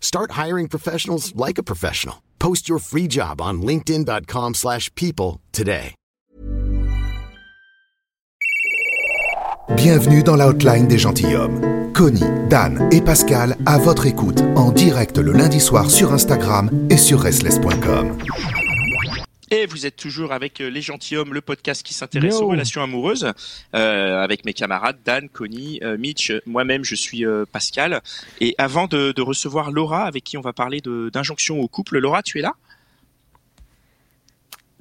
Start hiring professionals like a professional. Post your free job on linkedin.com/people slash people today. Bienvenue dans la hotline des gentilshommes. Connie, Dan et Pascal à votre écoute en direct le lundi soir sur Instagram et sur restless.com. Et vous êtes toujours avec euh, Les Gentilhommes, le podcast qui s'intéresse aux relations amoureuses, euh, avec mes camarades Dan, Connie, euh, Mitch, moi-même je suis euh, Pascal. Et avant de, de, recevoir Laura, avec qui on va parler d'injonction au couple, Laura, tu es là?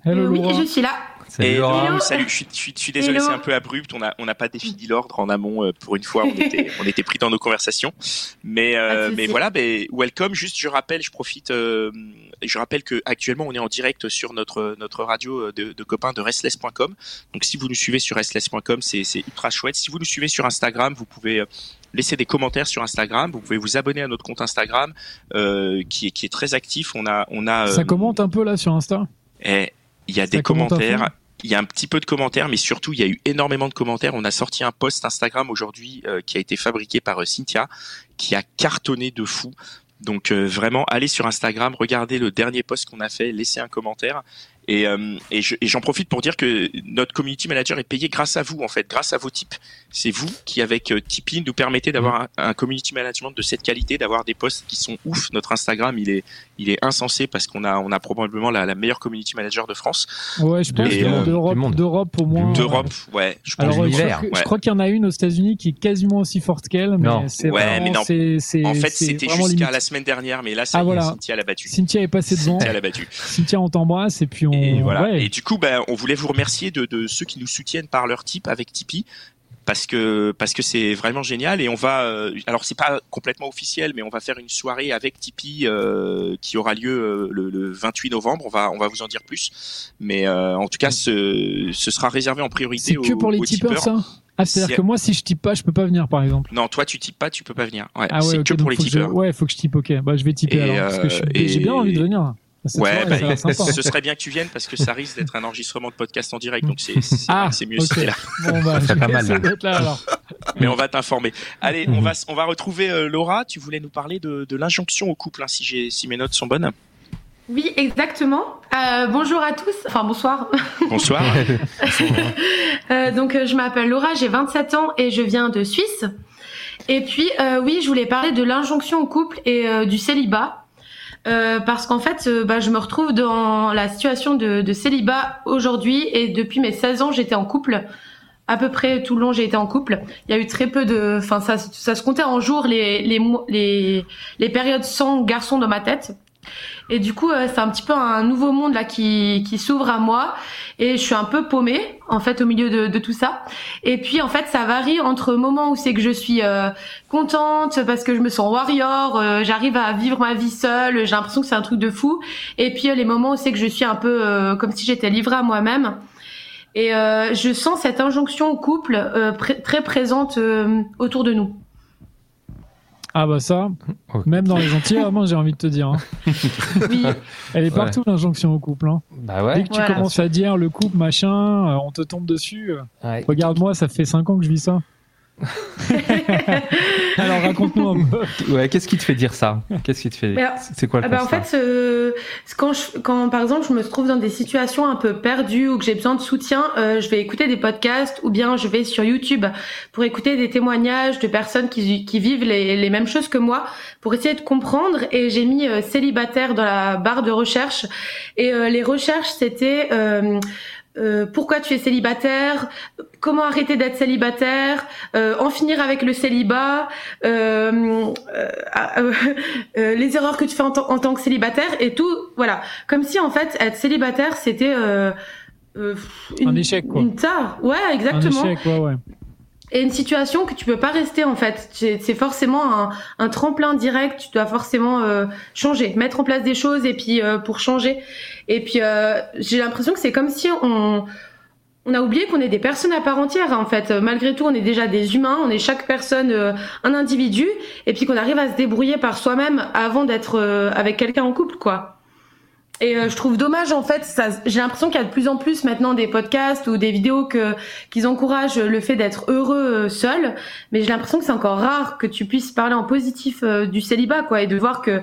Hello, Laura. Oui, je suis là. Salut, et Laura. salut, je suis, je suis, désolé, c'est un peu abrupt. On n'a on a pas défini l'ordre en amont euh, pour une fois. On était, on était pris dans nos conversations. Mais, euh, mais voilà, ben, welcome. Juste, je rappelle, je profite, euh, je rappelle que actuellement on est en direct sur notre, notre radio de, de copains de restless.com. Donc si vous nous suivez sur restless.com, c'est ultra chouette. Si vous nous suivez sur Instagram, vous pouvez laisser des commentaires sur Instagram. Vous pouvez vous abonner à notre compte Instagram euh, qui, est, qui est très actif. On a, on a. Ça commente un peu là sur Insta? Et il y a des commentaires il y a un petit peu de commentaires, mais surtout il y a eu énormément de commentaires. On a sorti un post Instagram aujourd'hui euh, qui a été fabriqué par euh, Cynthia, qui a cartonné de fou. Donc euh, vraiment, allez sur Instagram, regardez le dernier post qu'on a fait, laissez un commentaire. Et, euh, et, j'en profite pour dire que notre community manager est payé grâce à vous, en fait, grâce à vos types. C'est vous qui, avec euh, Tipeee, nous permettez d'avoir mm. un, community management de cette qualité, d'avoir des posts qui sont ouf. Notre Instagram, il est, il est insensé parce qu'on a, on a probablement la, la meilleure community manager de France. Ouais, je pense euh, d'Europe, d'Europe au moins. D'Europe, ouais. Je, pense Alors, je, crois, je crois qu'il y en a une aux États-Unis qui est quasiment aussi forte qu'elle, mais c'est ouais, mais non. en fait, c'était jusqu'à la semaine dernière, mais là, ça ah, voilà. Cynthia l'a battu. Cynthia est passée devant. Cynthia l'a battu. Cynthia, on t'embrasse et puis on. Et voilà. Et du coup, ben, on voulait vous remercier de, de, ceux qui nous soutiennent par leur type avec Tipeee parce que parce que c'est vraiment génial et on va euh, alors c'est pas complètement officiel mais on va faire une soirée avec Tipeee euh, qui aura lieu euh, le, le, 28 novembre on va on va vous en dire plus mais euh, en tout cas ce, ce sera réservé en priorité c'est que pour les tipeurs ça ah, c'est-à-dire que moi, si je type pas, je peux pas venir, par exemple. Non, toi, tu types pas, tu peux pas venir. Ouais, ah ouais, c'est que pour les tipeurs. Je... Ouais, faut que je type. Ok, bah je vais typer alors parce que j'ai bien envie de venir ouais, bah, ce serait bien que tu viennes parce que ça risque d'être un enregistrement de podcast en direct, donc c'est ah, mieux si t'es là. Bon, bah, pas mal. Là. Mais on va t'informer. Allez, on va on va retrouver euh, Laura. Tu voulais nous parler de, de l'injonction au couple, hein, si j'ai si mes notes sont bonnes. Oui, exactement. Euh, bonjour à tous. Enfin, bonsoir. Bonsoir. euh, donc, je m'appelle Laura, j'ai 27 ans et je viens de Suisse. Et puis, euh, oui, je voulais parler de l'injonction au couple et euh, du célibat. Euh, parce qu'en fait, euh, bah, je me retrouve dans la situation de, de célibat aujourd'hui et depuis mes 16 ans, j'étais en couple. À peu près tout le long, j'ai été en couple. Il y a eu très peu de, enfin, ça, ça se comptait en jours les, les, les, les périodes sans garçon dans ma tête. Et du coup, euh, c'est un petit peu un nouveau monde là qui, qui s'ouvre à moi. Et je suis un peu paumée en fait au milieu de, de tout ça. Et puis en fait, ça varie entre moments où c'est que je suis euh, contente parce que je me sens warrior, euh, j'arrive à vivre ma vie seule, j'ai l'impression que c'est un truc de fou. Et puis les moments où c'est que je suis un peu comme si j'étais livrée à moi-même. Et je sens cette injonction au couple très présente autour de nous. Ah bah ça, même dans les Antilles, moi j'ai envie de te dire. Hein. Oui. Elle est partout l'injonction au couple. Hein. Bah ouais. Dès que tu commences à dire le couple machin, euh, on te tombe dessus. Euh, regarde-moi, ça fait 5 ans que je vis ça. Alors raconte-nous un peu. Ouais, qu'est-ce qui te fait dire ça? Qu'est-ce qui te fait C'est quoi le ah bah En fait, euh, quand, je, quand par exemple je me trouve dans des situations un peu perdues ou que j'ai besoin de soutien, euh, je vais écouter des podcasts ou bien je vais sur YouTube pour écouter des témoignages de personnes qui, qui vivent les, les, mêmes choses que moi pour essayer de comprendre. Et j'ai mis euh, célibataire dans la barre de recherche et euh, les recherches c'était euh, pourquoi tu es célibataire, comment arrêter d'être célibataire, euh, en finir avec le célibat, euh, les erreurs que tu fais en, en, tant que célibataire et tout, voilà. Comme si en fait être célibataire c'était une, un échec quoi. Une tare, ouais exactement. Un échec, ouais, ouais et une situation que tu peux pas rester en fait. C'est forcément un, un, tremplin direct. Tu dois forcément euh, changer, mettre en place des choses et puis euh, pour changer. Et puis euh, j'ai l'impression que c'est comme si on on a oublié qu'on est des personnes à part entière en fait. Malgré tout, on est déjà des humains. On est chaque personne un individu et puis qu'on arrive à se débrouiller par soi-même avant d'être avec quelqu'un en couple quoi. Et euh, je trouve dommage en fait, j'ai l'impression qu'il y a de plus en plus maintenant des podcasts ou des vidéos que qu'ils encouragent le fait d'être heureux euh, seul, mais j'ai l'impression que c'est encore rare que tu puisses parler en positif euh, du célibat quoi et de voir que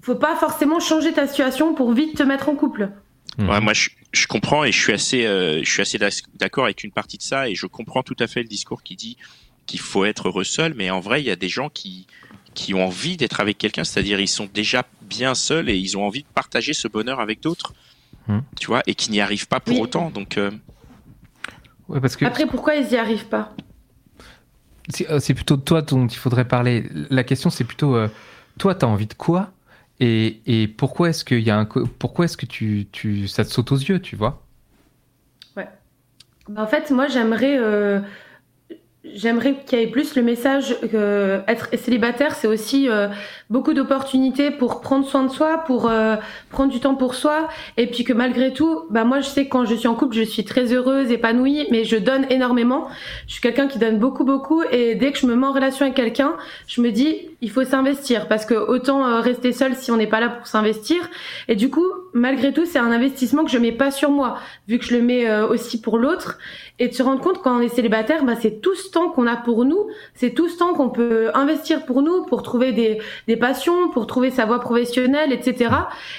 faut pas forcément changer ta situation pour vite te mettre en couple. Ouais, moi je, je, comprends et je suis assez je suis assez d'accord avec une partie de ça et je comprends tout à fait le discours qui dit qu'il faut être heureux seul, mais en vrai il y a des gens qui qui ont envie d'être avec quelqu'un, c'est-à-dire ils sont déjà bien seuls et ils ont envie de partager ce bonheur avec d'autres, hmm. tu vois, et qui n'y arrivent pas pour autant. Donc, euh, parce que... après, pourquoi ils n'y arrivent pas? Euh, C'est plutôt toi dont il faudrait parler. La question, c'est plutôt euh, toi, tu as envie de quoi? Et, et, pourquoi est-ce qu'il y a un pourquoi est-ce que tu, tu ça te saute aux yeux, tu vois? Ouais. Bah, en fait, moi, j'aimerais J'aimerais qu'il y ait plus le message être célibataire, c'est aussi euh, beaucoup d'opportunités pour prendre soin de soi, pour euh, prendre du temps pour soi, et puis que malgré tout, bah moi je sais que quand je suis en couple, je suis très heureuse, épanouie, mais je donne énormément. Je suis quelqu'un qui donne beaucoup, beaucoup, et dès que je me mets en relation avec quelqu'un, je me dis il faut s'investir. Parce que autant euh, rester seul si on n'est pas là pour s'investir. Et du coup, malgré tout, c'est un investissement que je mets pas sur moi, vu que je le mets aussi pour l'autre. Et de se rendre compte quand on est célibataire, bah, c'est tout ce temps qu'on a pour nous, c'est tout ce temps qu'on peut investir pour nous, pour trouver des, des passions, pour trouver sa voie professionnelle, etc.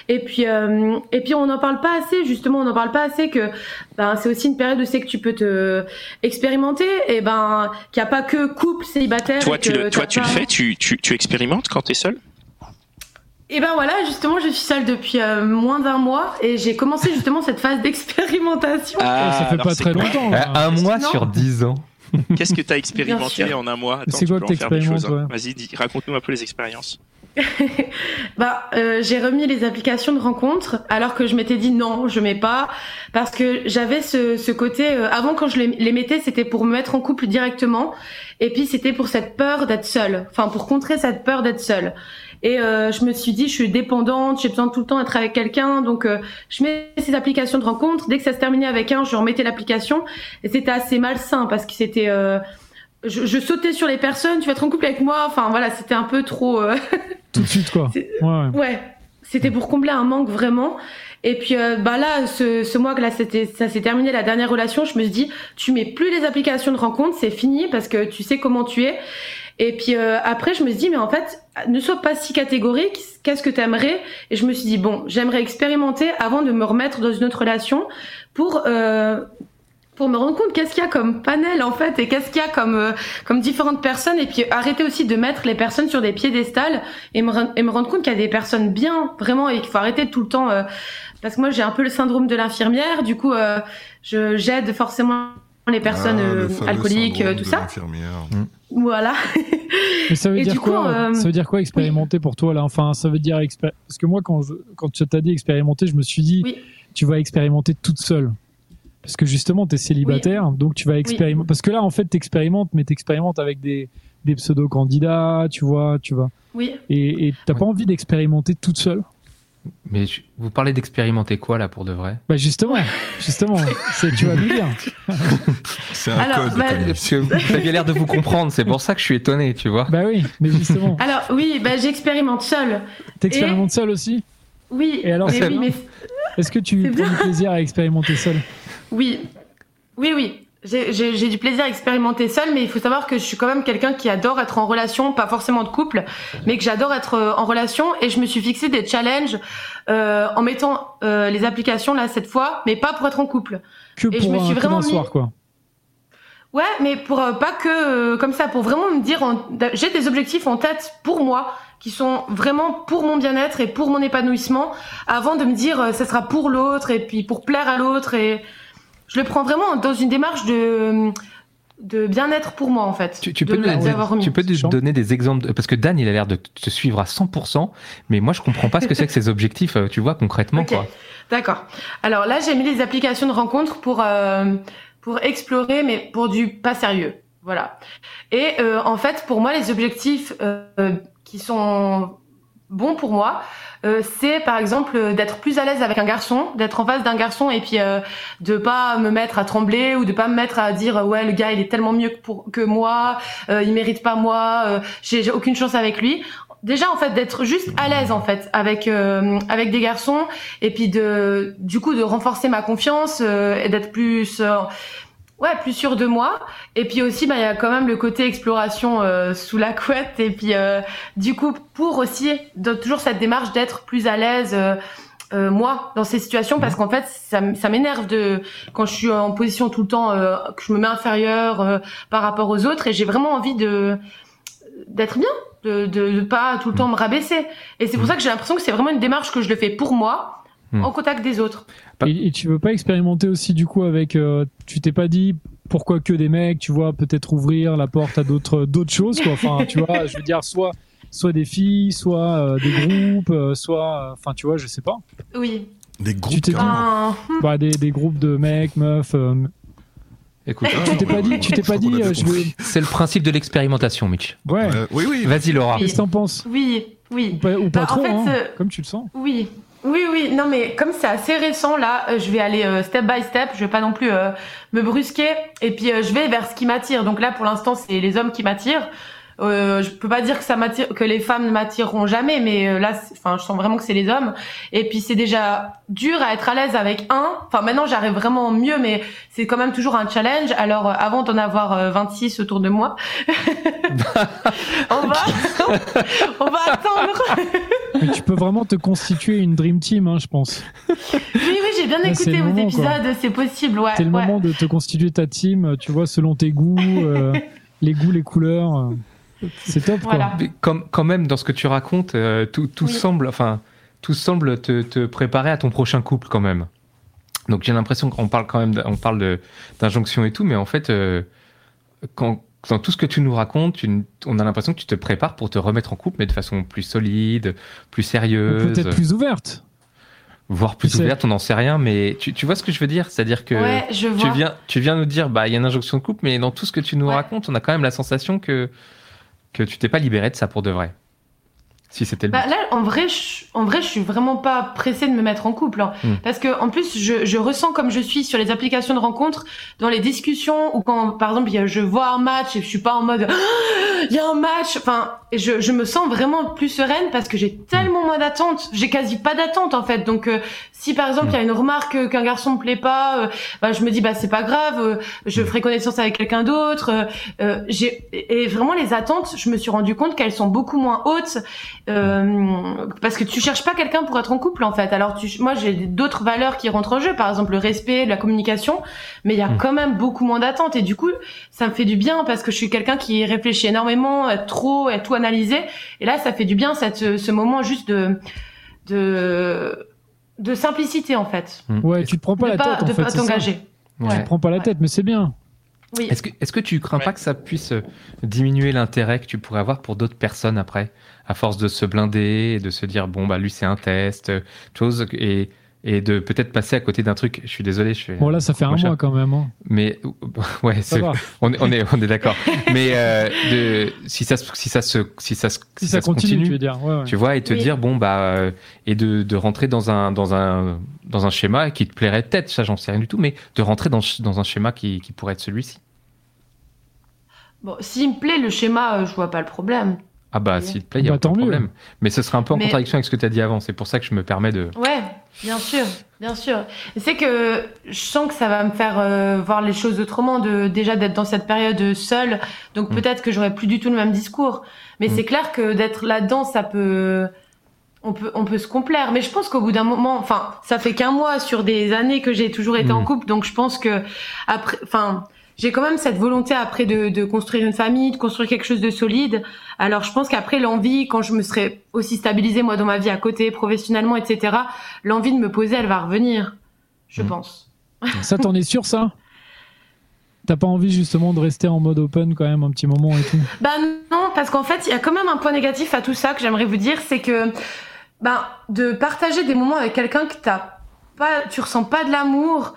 Et puis euh, et puis on n'en parle pas assez, justement, on n'en parle pas assez que ben c'est aussi une période où c'est que tu peux te expérimenter et ben qu'il n'y a pas que couple célibataire. Toi, tu le, toi, tu le fais, tu, tu, tu expérimentes quand tu es seul et ben voilà, justement, je suis seule depuis euh, moins d'un mois et j'ai commencé justement cette phase d'expérimentation. Ah, ça fait pas très longtemps. Un mois sur dix ans. Qu'est-ce que tu as expérimenté en un mois? C'est quoi que tu expérimentes Vas-y, raconte-nous un peu les expériences. bah, euh, j'ai remis les applications de rencontre alors que je m'étais dit non, je mets pas parce que j'avais ce, ce côté. Euh, avant, quand je les, les mettais, c'était pour me mettre en couple directement, et puis c'était pour cette peur d'être seule, enfin pour contrer cette peur d'être seule. Et euh, je me suis dit, je suis dépendante, j'ai besoin de tout le temps d'être avec quelqu'un, donc euh, je mets ces applications de rencontre. Dès que ça se terminait avec un, je remettais l'application. Et c'était assez malsain parce que c'était, euh, je, je, sautais sur les personnes. Tu vas être en couple avec moi. Enfin voilà, c'était un peu trop. tout de suite quoi. Ouais. ouais. C'était pour combler un manque vraiment. Et puis bah là, ce, ce mois que là, c'était, ça s'est terminé la dernière relation. Je me suis dit, tu mets plus les applications de rencontre, c'est fini parce que tu sais comment tu es. Et puis euh, après, je me suis dit, mais en fait, ne sois pas si catégorique. Qu'est-ce que tu aimerais Et je me suis dit, bon, j'aimerais expérimenter avant de me remettre dans une autre relation pour euh, pour me rendre compte qu'est-ce qu'il y a comme panel en fait et qu'est-ce qu'il y a comme euh, comme différentes personnes et puis arrêter aussi de mettre les personnes sur des piédestals et me et me rendre compte qu'il y a des personnes bien vraiment et qu'il faut arrêter tout le temps parce que moi j'ai un peu le syndrome de l'infirmière du coup je j'aide forcément les personnes ah, alcooliques tout ça. Voilà. Mais ça veut dire quoi euh, Ça veut dire quoi expérimenter pour toi là? Enfin, ça veut dire parce que moi quand quand tu t'as dit expérimenter, je me suis dit tu vas expérimenter toute seule. Parce que justement, tu es célibataire, donc tu vas expérimenter. Parce que là, en fait, tu expérimentes, mais tu expérimentes avec des, des pseudo-candidats, tu vois, tu vois. Oui. Et t'as pas envie d'expérimenter toute seule? Mais vous parlez d'expérimenter quoi là pour de vrai? Bah justement, justement, tu vas nous dire. c'est un code. Bah, vous aviez l'air de vous comprendre, c'est pour ça que je suis étonné, tu vois. Bah oui, mais justement. Alors oui, bah j'expérimente seule. T'expérimentes seule aussi? Oui. Et alors, est-ce que tu prends du plaisir à expérimenter seule? Oui, oui, oui. J'ai du plaisir à expérimenter seul, mais il faut savoir que je suis quand même quelqu'un qui adore être en relation, pas forcément de couple, mais que j'adore être euh, en relation. Et je me suis fixé des challenges euh, en mettant euh, les applications là cette fois, mais pas pour être en couple. Que et pour je me suis vraiment mis... soir, quoi. Ouais, mais pour euh, pas que comme ça, pour vraiment me dire, j'ai des objectifs en tête pour moi qui sont vraiment pour mon bien-être et pour mon épanouissement, avant de me dire, ce sera pour l'autre et puis pour plaire à l'autre et je le prends vraiment dans une démarche de de bien-être pour moi en fait. Tu, peux, tu peux donner des exemples parce que Dan il a l'air de te suivre à 100%, mais moi je comprends pas ce que c'est que ces objectifs, euh, tu vois concrètement quoi. D'accord. Alors là j'ai mis les applications de rencontres pour euh, pour explorer, mais pour du pas sérieux. Voilà. Et euh, en fait pour moi les objectifs qui sont bons pour moi, euh, c'est par exemple d'être plus à l'aise avec un garçon, d'être en face d'un garçon et puis euh, de pas me mettre à trembler ou de pas me mettre à dire ouais le gars il est tellement mieux que, pour, que moi, euh, il mérite pas moi, euh, j'ai aucune chance avec lui. Déjà en fait d'être juste à l'aise en fait avec avec des garçons et puis de du coup de renforcer ma confiance et d'être plus Ouais, plus sûr de moi. Et puis aussi, bah, il y a quand même le côté exploration euh, sous la couette. Et puis, euh, du coup, pour aussi toujours cette démarche d'être plus à l'aise, euh, moi, dans ces situations, parce qu'en fait, ça, ça m'énerve de quand je suis en position tout le temps que je me mets inférieure par rapport aux autres. Et j'ai vraiment envie de d'être bien, de, de, de pas tout le temps me rabaisser. Et c'est pour mmh. ça que j'ai l'impression que c'est vraiment une démarche que je le fais pour moi, mmh. en contact des autres. Et, tu veux pas expérimenter aussi du coup avec euh, tu t'es pas dit pourquoi que des mecs tu vois peut-être ouvrir la porte à d'autres d'autres choses quoi enfin tu vois je veux dire soit soit des filles soit euh, des groupes euh, soit enfin tu vois je sais pas oui des groupes tu ah. bah, des, des groupes de mecs meufs Écoute, tu t'es pas dit, tu t'es pas dit, je veux... C'est le principe de l'expérimentation, Mitch. Ouais. oui, oui. Vas-y, Laura. Qu'est-ce que t'en penses? Oui, oui. Ou pas, ou pas bah, trop, en fait, hein, comme tu le sens. Oui, oui, oui, non, mais comme c'est assez récent, là, euh, je vais aller euh, step by step. Je vais pas non plus euh, me brusquer. Et puis, je vais vers ce qui m'attire. Donc là, pour l'instant, c'est les hommes qui m'attirent. Euh, je peux pas dire que ça m'attire, que les femmes ne m'attireront jamais, mais euh, là, enfin, je sens vraiment que c'est les hommes. Et puis c'est déjà dur à être à l'aise avec un. Enfin, maintenant j'arrive vraiment mieux, mais c'est quand même toujours un challenge. Alors, euh, avant d'en avoir 26 autour de moi, on va, on va attendre. mais tu peux vraiment te constituer une dream team, hein, je pense. Oui, oui, j'ai bien écouté vos épisodes. C'est possible, ouais. C'est le moment de te constituer ta team, tu vois, selon tes goûts, les goûts, les couleurs. C'est top. Quoi. Comme, quand même, dans ce que tu racontes, euh, tout, tout semble, enfin, tout semble te, te, préparer à ton prochain couple quand même. Donc j'ai l'impression qu'on parle quand même, on parle d'injonction et tout, mais en fait, euh, quand, dans tout ce que tu nous racontes, on a l'impression que tu te prépares pour te remettre en couple, mais de façon plus solide, plus sérieuse. Peut-être plus ouverte. Voire plus ouverte, on n'en sait rien, mais tu, tu, vois ce que je veux dire? C'est-à-dire que tu, viens, tu viens nous dire, bah, il y a une injonction de couple, mais dans tout ce que tu nous racontes, on a quand même la sensation que que tu t'es pas libéré de ça pour de vrai si c'était bah, là en vrai je, en vrai je suis vraiment pas pressée de me mettre en couple hein. hmm. parce que en plus je, je, ressens comme je suis sur les applications de rencontres dans les discussions ou quand par exemple je vois un match et je suis pas en mode il y a un match enfin je, je me sens vraiment plus sereine parce que j'ai tellement moins d'attente j'ai quasi pas d'attente en fait donc euh, si par exemple il y a une remarque qu'un garçon me plaît pas euh, bah, je me dis bah c'est pas grave euh, je ferai connaissance avec quelqu'un d'autre j'ai et vraiment les attentes je me suis rendu compte qu'elles sont beaucoup moins hautes euh, parce que tu cherches pas quelqu'un pour être en couple en fait. Alors tu, moi j'ai d'autres valeurs qui rentrent en jeu, par exemple le respect, la communication, mais il y a hmm. quand même beaucoup moins d'attentes et du coup ça me fait du bien parce que je suis quelqu'un qui réfléchit énormément, trop, et tout analyser et là ça fait du bien cette, ce moment juste de de de simplicité en fait. Hmm. Ouais, tu te prends pas la tête. de pas t'engager. Ouais. Tu te prends pas la tête, mais c'est bien. Oui. Est-ce que, est-ce que tu crains pas que ça puisse diminuer l'intérêt que tu pourrais avoir pour d'autres personnes après à force de se blinder et de se dire bon bah lui c'est un test, chose et et de peut-être passer à côté d'un truc. Je suis désolé, je suis. Bon là, ça fait un mois quand même. Hein. Mais ouais, on, est on est on est d'accord. Mais euh, de, si ça si ça se si ça si, si ça, continue, tu, veux dire. Ouais, ouais. tu vois, et te dire bon bah euh, et de, de rentrer dans un dans un dans un schéma qui te plairait peut-être, ça j'en sais rien du tout, mais de rentrer dans dans un schéma qui qui pourrait être celui-ci. Bon, s'il me plaît le schéma, euh, je vois pas le problème. Ah bah s'il te plaît, il n'y a bah, pas de problème. Mais ce serait un peu en contradiction avec ce que tu as dit avant. C'est pour ça que je me permets de... Ouais, bien sûr. Bien sûr. C'est que je sens que ça va me faire euh, voir les choses autrement, de déjà d'être dans cette période seule. Donc mm. peut-être que j'aurai plus du tout le même discours. Mais mm. c'est clair que d'être là-dedans, ça peut, on peut, on peut se complaire. Mais je pense qu'au bout d'un moment, enfin, ça fait qu'un mois sur des années que j'ai toujours été en mm. couple, donc je pense que après, enfin, j'ai quand même cette volonté après de, de, construire une famille, de construire quelque chose de solide. Alors je pense qu'après l'envie, quand je me serai aussi stabilisée moi dans ma vie à côté, professionnellement, etc., l'envie de me poser, elle va revenir, je mmh. pense. Ça, t'en es sûr, ça? T'as pas envie justement de rester en mode open quand même un petit moment et tout? Bah non, parce qu'en fait, il y a quand même un point négatif à tout ça que j'aimerais vous dire, c'est que ben de partager des moments avec quelqu'un que t'as pas, tu ressens pas de l'amour,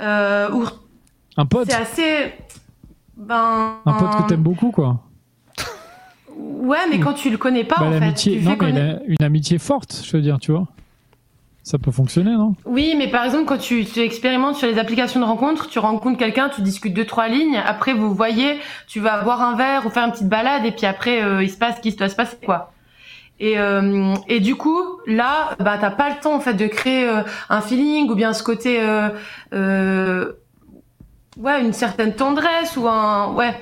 euh, ou un pote C'est assez. Ben. Un pote que t'aimes beaucoup, quoi. Ouais, mais quand tu le connais pas, bah, en fait. non, mais une amitié forte, je veux dire, tu vois. Ça peut fonctionner, non? Oui, mais par exemple, quand tu, tu, expérimentes sur les applications de rencontre, tu rencontres quelqu'un, tu discutes deux trois lignes, après vous voyez, tu vas boire un verre ou faire une petite balade, et puis après euh, il se passe ce qui doit se passer, quoi. Et, euh, et du coup, là, bah t'as pas le temps en fait de créer euh, un feeling ou bien ce côté euh, ouais une certaine tendresse ou un ouais.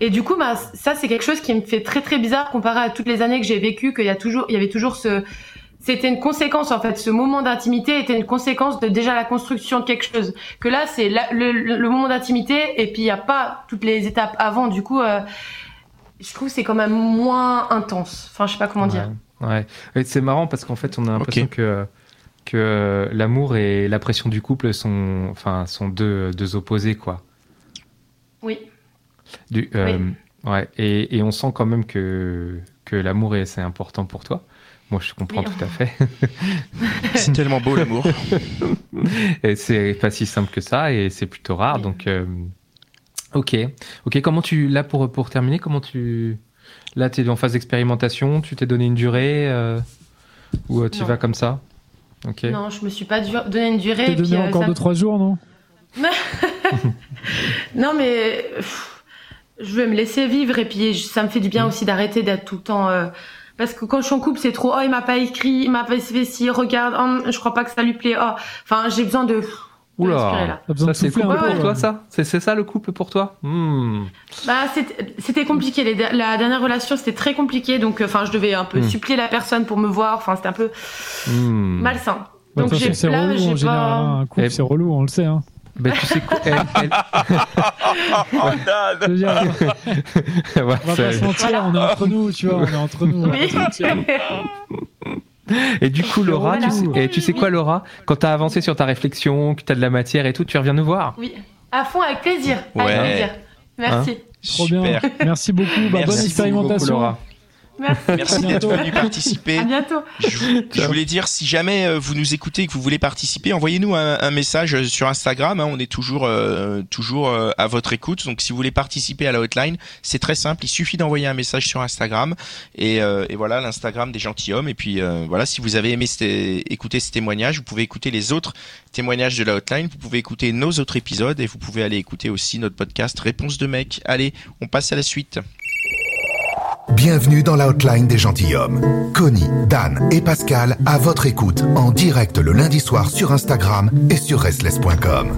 Et du coup bah ça c'est quelque chose qui me fait très très bizarre comparé à toutes les années que j'ai vécu qu'il y a toujours il y avait toujours ce c'était une conséquence en fait. Ce moment d'intimité était une conséquence de déjà la construction de quelque chose. Que là c'est le, le, moment d'intimité et puis il y a pas toutes les étapes avant. Du coup euh, je trouve c'est quand même moins intense. Enfin je sais pas comment dire. Ouais, c'est marrant parce qu'en fait on a l'impression que que l'amour et la pression du couple sont, enfin, sont deux, deux opposés, quoi. Oui. Du, euh, Ouais, et, et, on sent quand même que, que l'amour, c'est important pour toi. Moi, je comprends tout à fait. c'est tellement beau, l'amour. et c'est pas si simple que ça, et c'est plutôt rare. Donc, euh, ok. Ok, comment tu, là, pour, pour terminer, comment tu. Là, tu es en phase d'expérimentation, tu t'es donné une durée, euh, ou tu vas comme ça? Non, je me suis pas donné une durée. T'es donné euh, encore 2-3 jours, non Non, mais je vais me laisser vivre et puis ça me fait du bien mm. aussi d'arrêter d'être tout le temps. Euh, parce que quand je suis en couple, c'est trop. Oh, il m'a pas écrit, il m'a pas fait ci, regarde, oh, je crois pas que ça lui plaît. Oh, enfin, j'ai besoin de. Oula, ça c'est couple pour toi ça? C'est ça le couple pour toi? Hmm. Bah c'était compliqué. la dernière relation c'était très compliqué donc enfin je devais un peu hmm. supplier la personne pour me voir. Enfin c'était un peu hmm. malsain. Bah, donc j'ai c'est relou en général. Hein. Un couple eh, c'est relou, on le sait. Hein. Ben, tu sais quoi elle, elle... oh, on va pas se mentir, on est entre nous, tu vois, on est entre nous. Oui. Et du coup, Laura, tu sais, et tu sais quoi, Laura? Quand tu as avancé sur ta réflexion, que tu as de la matière et tout, tu reviens nous voir? Oui, à fond, avec plaisir. Avec plaisir. Merci. Hein? Trop bien. Merci beaucoup. Bah, bonne expérimentation. Beaucoup, Laura. Merci, d'être venu participer. À bientôt. Je, voulais dire, si jamais euh, vous nous écoutez et que vous voulez participer, envoyez-nous un, message sur Instagram. Hein. on est toujours, euh, toujours euh, à votre écoute. Donc, si vous voulez participer à la hotline, c'est très simple. Il suffit d'envoyer un message sur Instagram. Et, et voilà, l'Instagram des gentilshommes. Et puis, voilà, si vous avez aimé écouter ces témoignages, vous pouvez écouter les autres témoignages de la hotline. Vous pouvez écouter nos autres épisodes et vous pouvez aller écouter aussi notre podcast Réponse de mec. Allez, on passe à la suite. Bienvenue dans la hotline des gentilshommes. Connie, Dan et Pascal à votre écoute en direct le lundi soir sur Instagram et sur restless.com.